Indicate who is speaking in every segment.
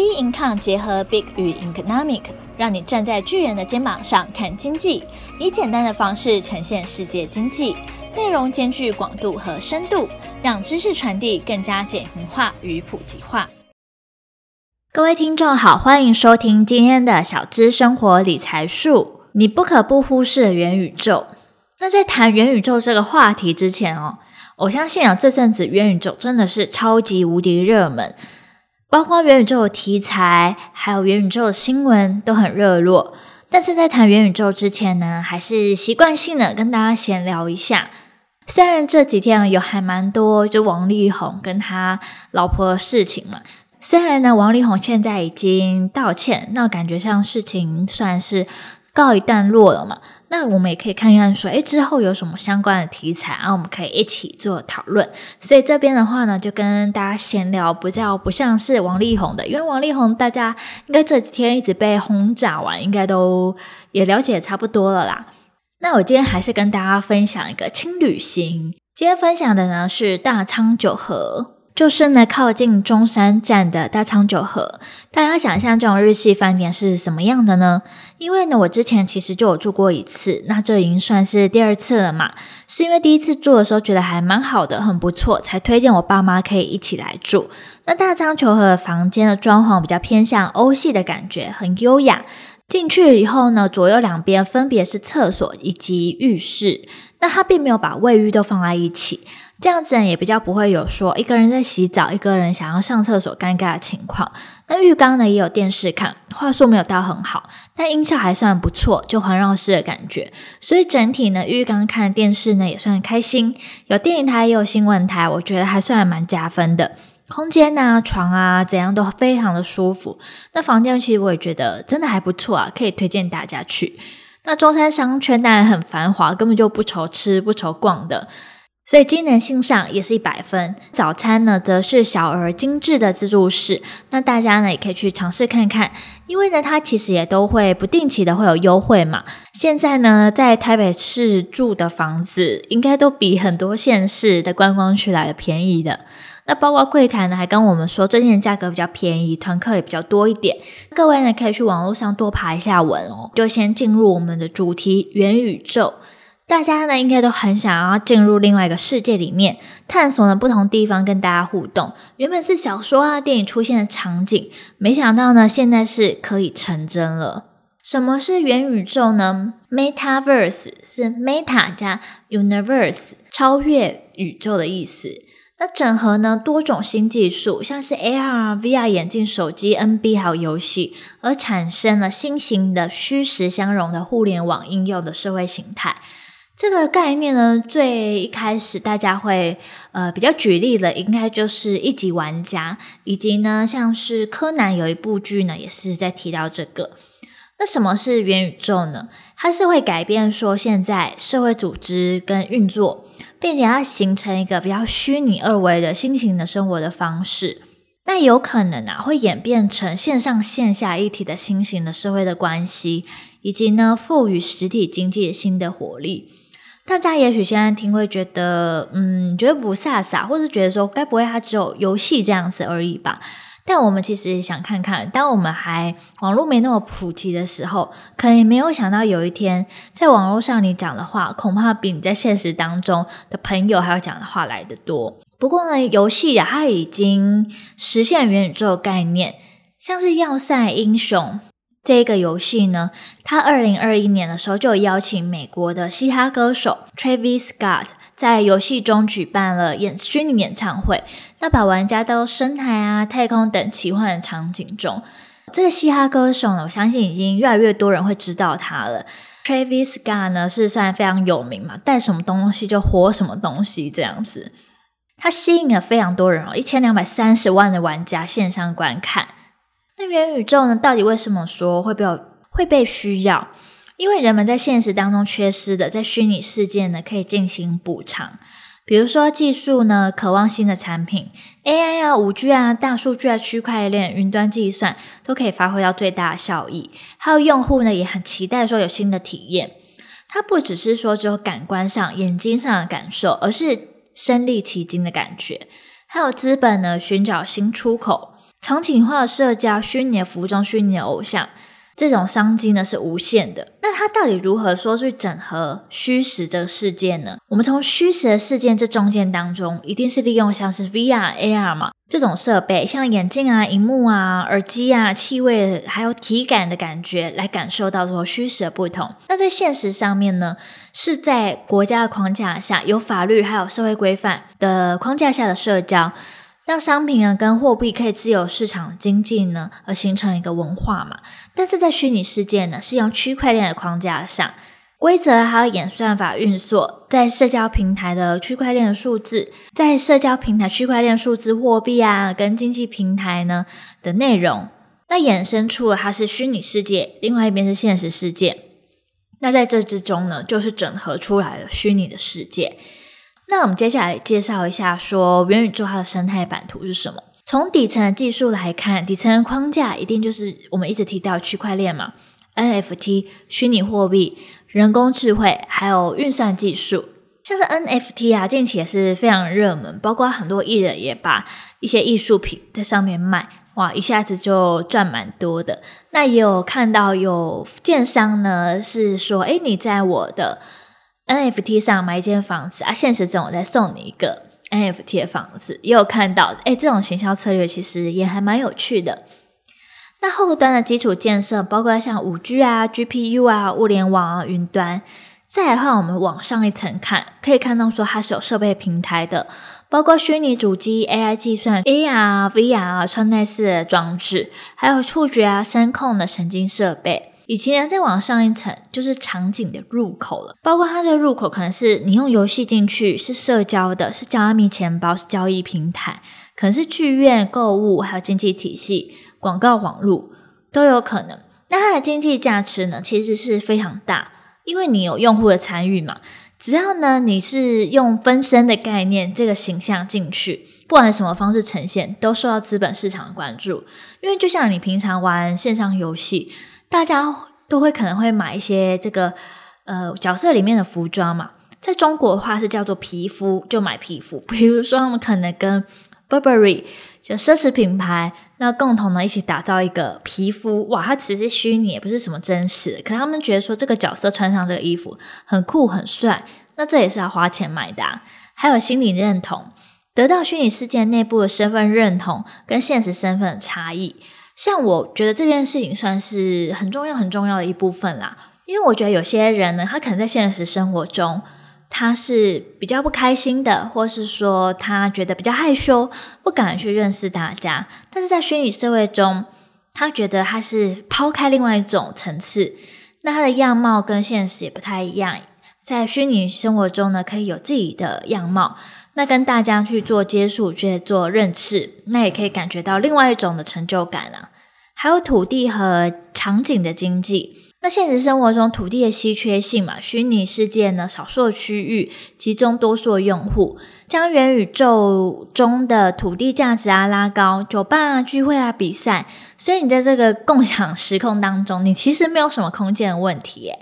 Speaker 1: B Income 结合 Big 与 Economic，让你站在巨人的肩膀上看经济，以简单的方式呈现世界经济，内容兼具广度和深度，让知识传递更加简明化与普及化。各位听众好，欢迎收听今天的小资生活理财术，你不可不忽视的元宇宙。那在谈元宇宙这个话题之前哦，我相信啊，这阵子元宇宙真的是超级无敌热门。包括元宇宙的题材，还有元宇宙的新闻都很热络。但是在谈元宇宙之前呢，还是习惯性的跟大家闲聊一下。虽然这几天有还蛮多就王力宏跟他老婆的事情嘛，虽然呢王力宏现在已经道歉，那感觉上事情算是告一段落了嘛。那我们也可以看看，说，诶，之后有什么相关的题材，然后我们可以一起做讨论。所以这边的话呢，就跟大家闲聊，比较不像是王力宏的，因为王力宏大家应该这几天一直被轰炸完，应该都也了解差不多了啦。那我今天还是跟大家分享一个轻旅行，今天分享的呢是大仓九和。就是呢，靠近中山站的大仓九和，大家想象这种日系饭店是什么样的呢？因为呢，我之前其实就有住过一次，那这已经算是第二次了嘛。是因为第一次住的时候觉得还蛮好的，很不错，才推荐我爸妈可以一起来住。那大仓九和的房间的装潢比较偏向欧系的感觉，很优雅。进去以后呢，左右两边分别是厕所以及浴室，那他并没有把卫浴都放在一起。这样子呢，也比较不会有说一个人在洗澡，一个人想要上厕所尴尬的情况。那浴缸呢也有电视看，画素没有到很好，但音效还算不错，就环绕式的感觉。所以整体呢，浴缸看电视呢也算开心。有电影台也有新闻台，我觉得还算蛮加分的。空间啊、床啊怎样都非常的舒服。那房间其实我也觉得真的还不错啊，可以推荐大家去。那中山商圈当然很繁华，根本就不愁吃不愁逛的。所以机能性上也是一百分。早餐呢，则是小而精致的自助式。那大家呢，也可以去尝试看看，因为呢，它其实也都会不定期的会有优惠嘛。现在呢，在台北市住的房子，应该都比很多县市的观光区来的便宜的。那包括柜台呢，还跟我们说最近的价格比较便宜，团客也比较多一点。各位呢，可以去网络上多爬一下文哦。就先进入我们的主题：元宇宙。大家呢，应该都很想要进入另外一个世界里面，探索呢不同地方，跟大家互动。原本是小说啊、电影出现的场景，没想到呢，现在是可以成真了。什么是元宇宙呢？Metaverse 是 Meta 加 Universe，超越宇宙的意思。那整合呢多种新技术，像是 AR、VR 眼镜、手机、NB 还有游戏，而产生了新型的虚实相融的互联网应用的社会形态。这个概念呢，最一开始大家会呃比较举例的，应该就是一级玩家，以及呢像是柯南有一部剧呢，也是在提到这个。那什么是元宇宙呢？它是会改变说现在社会组织跟运作，并且它形成一个比较虚拟二维的新型的生活的方式。那有可能啊，会演变成线上线下一体的新型的社会的关系，以及呢赋予实体经济新的活力。大家也许现在听会觉得，嗯，觉得不飒飒，或者觉得说，该不会它只有游戏这样子而已吧？但我们其实也想看看，当我们还网络没那么普及的时候，可能也没有想到有一天，在网络上你讲的话，恐怕比你在现实当中的朋友还要讲的话来得多。不过呢，游戏呀，它已经实现元宇宙概念，像是《要塞英雄》。这个游戏呢，它二零二一年的时候就邀请美国的嘻哈歌手 Travis Scott 在游戏中举办了演虚拟演唱会，那把玩家到深海啊、太空等奇幻的场景中。这个嘻哈歌手呢，我相信已经越来越多人会知道他了。Travis Scott 呢是算非常有名嘛，带什么东西就火什么东西这样子，他吸引了非常多人哦，一千两百三十万的玩家线上观看。那元宇宙呢？到底为什么说会被会被需要？因为人们在现实当中缺失的，在虚拟世界呢可以进行补偿。比如说技术呢，渴望新的产品，AI 啊、五 G 啊、大数据啊、区块链、云端计算都可以发挥到最大的效益。还有用户呢也很期待说有新的体验。它不只是说只有感官上、眼睛上的感受，而是身历其境的感觉。还有资本呢寻找新出口。场景化的社交、虚拟的服装、虚拟的偶像。这种商机呢是无限的，那它到底如何说去整合虚实这个世界呢？我们从虚实的事件这中间当中，一定是利用像是 VR、AR 嘛这种设备，像眼镜啊、荧幕啊、耳机啊、气味还有体感的感觉，来感受到说虚实的不同。那在现实上面呢，是在国家的框架下，有法律还有社会规范的框架下的社交。让商品呢跟货币可以自由市场经济呢，而形成一个文化嘛。但是在虚拟世界呢，是用区块链的框架上，规则还有演算法运作，在社交平台的区块链的数字，在社交平台区块链数字货币啊，跟经济平台呢的内容，那衍生出了它是虚拟世界，另外一边是现实世界。那在这之中呢，就是整合出来了虚拟的世界。那我们接下来介绍一下，说元宇宙它的生态版图是什么？从底层的技术来看，底层的框架一定就是我们一直提到区块链嘛，NFT、虚拟货币、人工智慧，还有运算技术。像是 NFT 啊，近期也是非常热门，包括很多艺人也把一些艺术品在上面卖，哇，一下子就赚蛮多的。那也有看到有建商呢，是说，诶，你在我的。NFT 上买一间房子啊，现实中我再送你一个 NFT 的房子，也有看到，诶，这种行销策略其实也还蛮有趣的。那后端的基础建设，包括像五 G 啊、GPU 啊、物联网啊、云端。再来的话，我们往上一层看，可以看到说它是有设备平台的，包括虚拟主机、AI 计算、AR、VR、穿戴式的装置，还有触觉啊、声控的神经设备。以及呢，再往上一层就是场景的入口了，包括它这个入口可能是你用游戏进去，是社交的，是加密钱包，是交易平台，可能是剧院、购物，还有经济体系、广告网络都有可能。那它的经济价值呢，其实是非常大，因为你有用户的参与嘛。只要呢你是用分身的概念，这个形象进去，不管什么方式呈现，都受到资本市场的关注。因为就像你平常玩线上游戏。大家都会可能会买一些这个呃角色里面的服装嘛，在中国的话是叫做皮肤，就买皮肤。比如说他们可能跟 Burberry 就奢侈品牌，那共同呢一起打造一个皮肤，哇，它其实是虚拟，也不是什么真实。可他们觉得说这个角色穿上这个衣服很酷很帅，那这也是要花钱买的啊。还有心理认同，得到虚拟世界内部的身份认同跟现实身份的差异。像我觉得这件事情算是很重要很重要的一部分啦，因为我觉得有些人呢，他可能在现实生活中他是比较不开心的，或是说他觉得比较害羞，不敢去认识大家。但是在虚拟社会中，他觉得他是抛开另外一种层次，那他的样貌跟现实也不太一样。在虚拟生活中呢，可以有自己的样貌，那跟大家去做接触，去做认识，那也可以感觉到另外一种的成就感啊。还有土地和场景的经济。那现实生活中土地的稀缺性嘛，虚拟世界呢，少数的区域集中多数用户，将元宇宙中的土地价值啊拉高，酒吧啊聚会啊比赛，所以你在这个共享时空当中，你其实没有什么空间的问题耶，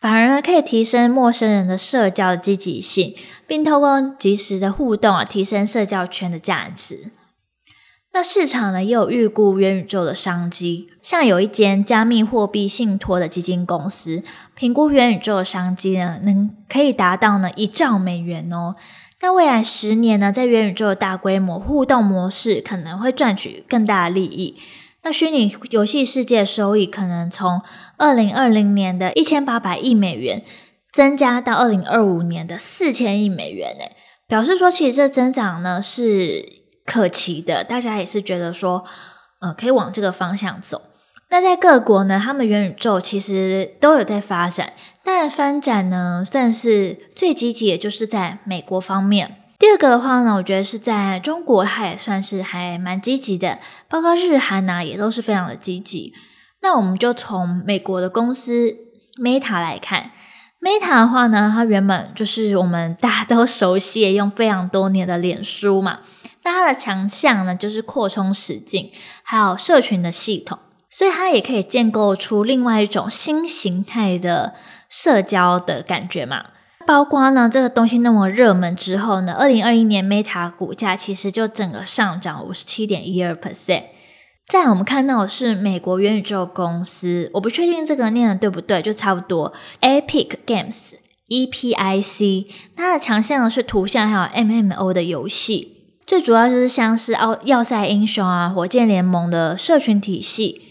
Speaker 1: 反而呢可以提升陌生人的社交的积极性，并透过即时的互动啊，提升社交圈的价值。那市场呢也有预估元宇宙的商机，像有一间加密货币信托的基金公司评估元宇宙的商机呢，能可以达到呢一兆美元哦。那未来十年呢，在元宇宙的大规模互动模式可能会赚取更大的利益。那虚拟游戏世界收益可能从二零二零年的一千八百亿美元增加到二零二五年的四千亿美元，诶，表示说其实这增长呢是。可期的，大家也是觉得说，呃，可以往这个方向走。那在各国呢，他们元宇宙其实都有在发展，但发展呢，算是最积极，也就是在美国方面。第二个的话呢，我觉得是在中国，它也算是还蛮积极的，包括日韩呐、也都是非常的积极。那我们就从美国的公司 Meta 来看，Meta 的话呢，它原本就是我们大家都熟悉，也用非常多年的脸书嘛。那它的强项呢，就是扩充实境，还有社群的系统，所以它也可以建构出另外一种新形态的社交的感觉嘛。包括呢，这个东西那么热门之后呢，二零二一年 Meta 股价其实就整个上涨五十七点一二 percent。再我们看到的是美国元宇宙公司，我不确定这个念的对不对，就差不多。Epic Games (EPIC) 它的强项呢是图像还有 MMO 的游戏，最主要就是像是奥要塞英雄啊、火箭联盟的社群体系，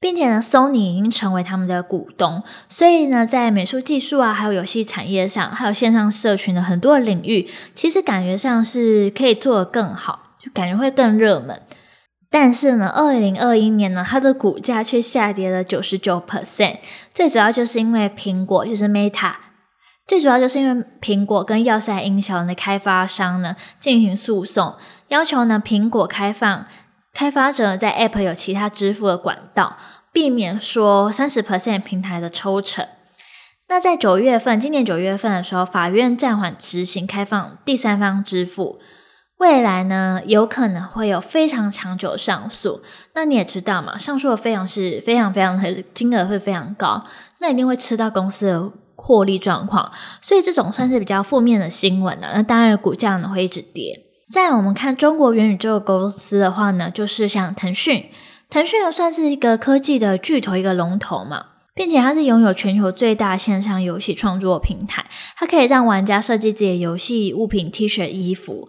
Speaker 1: 并且呢，Sony 已经成为他们的股东，所以呢，在美术技术啊，还有游戏产业上，还有线上社群的很多领域，其实感觉上是可以做得更好，就感觉会更热门。但是呢，二零二一年呢，它的股价却下跌了九十九 percent。最主要就是因为苹果，就是 Meta，最主要就是因为苹果跟要塞音响的开发商呢进行诉讼，要求呢苹果开放开发者在 App 有其他支付的管道，避免说三十 percent 平台的抽成。那在九月份，今年九月份的时候，法院暂缓执行开放第三方支付。未来呢，有可能会有非常长久的上诉。那你也知道嘛，上诉的费用是非常非常的金额会非常高，那一定会吃到公司的获利状况。所以这种算是比较负面的新闻呢。那当然股价呢会一直跌。再来我们看中国元宇宙公司的话呢，就是像腾讯，腾讯呢算是一个科技的巨头，一个龙头嘛，并且它是拥有全球最大线上游戏创作平台，它可以让玩家设计自己的游戏物品、T 恤、衣服。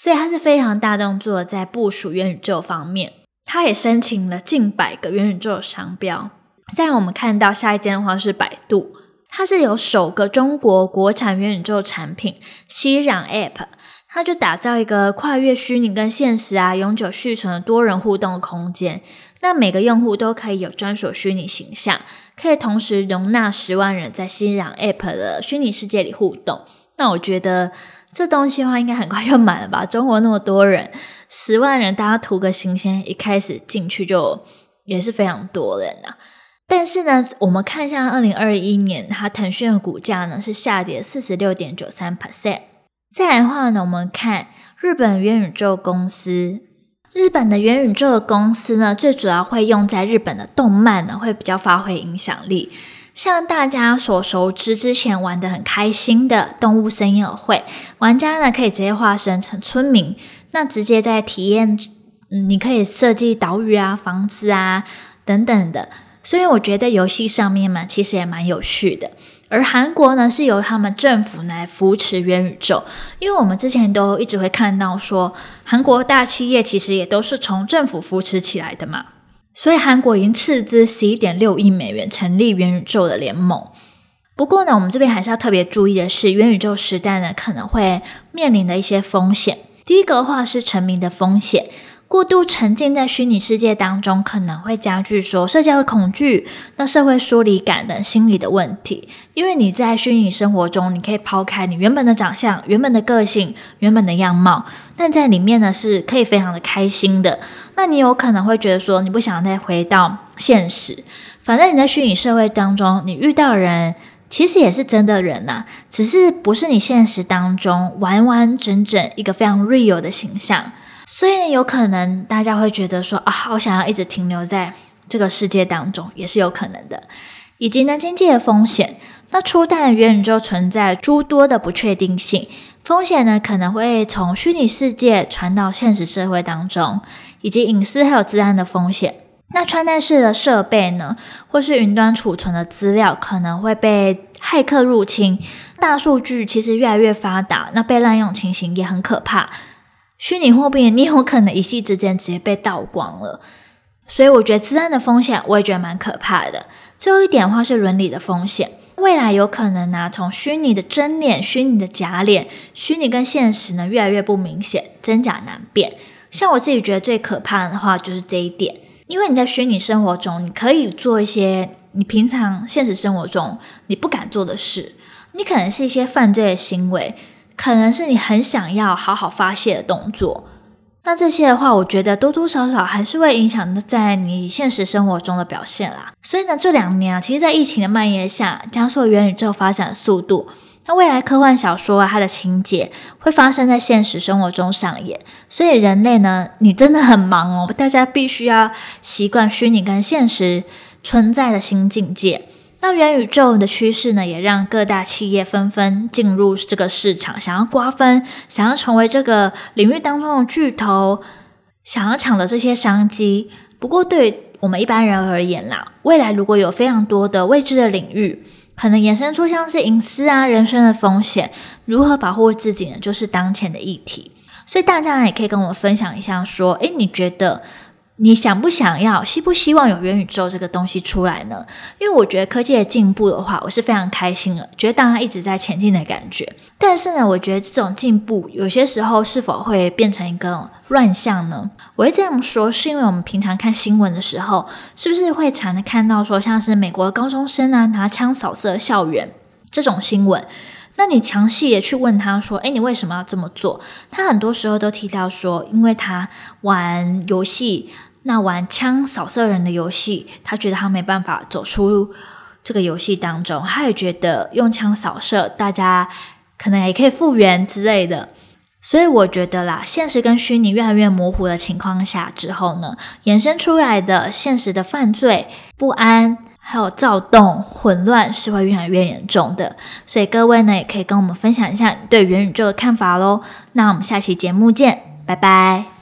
Speaker 1: 所以它是非常大动作，在部署元宇宙方面，它也申请了近百个元宇宙商标。在我们看到下一间的话是百度，它是有首个中国国产元宇宙产品熙壤 App，它就打造一个跨越虚拟跟现实啊，永久续存的多人互动空间。那每个用户都可以有专属虚拟形象，可以同时容纳十万人在熙壤 App 的虚拟世界里互动。那我觉得。这东西的话，应该很快就满了吧？中国那么多人，十万人，大家图个新鲜，一开始进去就也是非常多人呐、啊。但是呢，我们看一下二零二一年，它腾讯的股价呢是下跌四十六点九三 percent。再来的话呢，我们看日本元宇宙公司，日本的元宇宙的公司呢，最主要会用在日本的动漫呢，会比较发挥影响力。像大家所熟知，之前玩的很开心的动物森友会，玩家呢可以直接化身成村民，那直接在体验，嗯，你可以设计岛屿啊、房子啊等等的，所以我觉得在游戏上面嘛，其实也蛮有趣的。而韩国呢，是由他们政府来扶持元宇宙，因为我们之前都一直会看到说，韩国大企业其实也都是从政府扶持起来的嘛。所以韩国已经斥资十一点六亿美元成立元宇宙的联盟。不过呢，我们这边还是要特别注意的是，元宇宙时代呢可能会面临的一些风险。第一个的话是成名的风险。过度沉浸在虚拟世界当中，可能会加剧说社交的恐惧、那社会疏离感等心理的问题。因为你在虚拟生活中，你可以抛开你原本的长相、原本的个性、原本的样貌，但在里面呢是可以非常的开心的。那你有可能会觉得说，你不想再回到现实。反正你在虚拟社会当中，你遇到人其实也是真的人呐、只是不是你现实当中完完整整一个非常 real 的形象。所以有可能大家会觉得说啊，我想要一直停留在这个世界当中，也是有可能的。以及呢，经济的风险，那初代的元宇宙存在诸多的不确定性，风险呢可能会从虚拟世界传到现实社会当中，以及隐私还有治安的风险。那穿戴式的设备呢，或是云端储存的资料可能会被骇客入侵，大数据其实越来越发达，那被滥用情形也很可怕。虚拟货币，你有可能一夕之间直接被盗光了，所以我觉得资安的风险，我也觉得蛮可怕的。最后一点的话是伦理的风险，未来有可能呢、啊，从虚拟的真脸、虚拟的假脸、虚拟跟现实呢越来越不明显，真假难辨。像我自己觉得最可怕的话就是这一点，因为你在虚拟生活中，你可以做一些你平常现实生活中你不敢做的事，你可能是一些犯罪的行为。可能是你很想要好好发泄的动作，那这些的话，我觉得多多少少还是会影响在你现实生活中的表现啦。所以呢，这两年啊，其实，在疫情的蔓延下，加速元宇宙发展的速度。那未来科幻小说啊，它的情节会发生在现实生活中上演。所以人类呢，你真的很忙哦，大家必须要习惯虚拟跟现实存在的新境界。那元宇宙的趋势呢，也让各大企业纷纷进入这个市场，想要瓜分，想要成为这个领域当中的巨头，想要抢的这些商机。不过对于我们一般人而言啦，未来如果有非常多的未知的领域，可能衍生出像是隐私啊、人身的风险，如何保护自己呢？就是当前的议题。所以大家也可以跟我分享一下，说，诶，你觉得？你想不想要，希不希望有元宇宙这个东西出来呢？因为我觉得科技的进步的话，我是非常开心的，觉得大家一直在前进的感觉。但是呢，我觉得这种进步有些时候是否会变成一个乱象呢？我会这样说，是因为我们平常看新闻的时候，是不是会常的看到说，像是美国高中生啊拿枪扫射校园这种新闻？那你详细的去问他说，诶，你为什么要这么做？他很多时候都提到说，因为他玩游戏。那玩枪扫射人的游戏，他觉得他没办法走出这个游戏当中，他也觉得用枪扫射，大家可能也可以复原之类的。所以我觉得啦，现实跟虚拟越来越模糊的情况下之后呢，衍生出来的现实的犯罪、不安还有躁动、混乱是会越来越严重的。所以各位呢，也可以跟我们分享一下你对元宇宙的看法喽。那我们下期节目见，拜拜。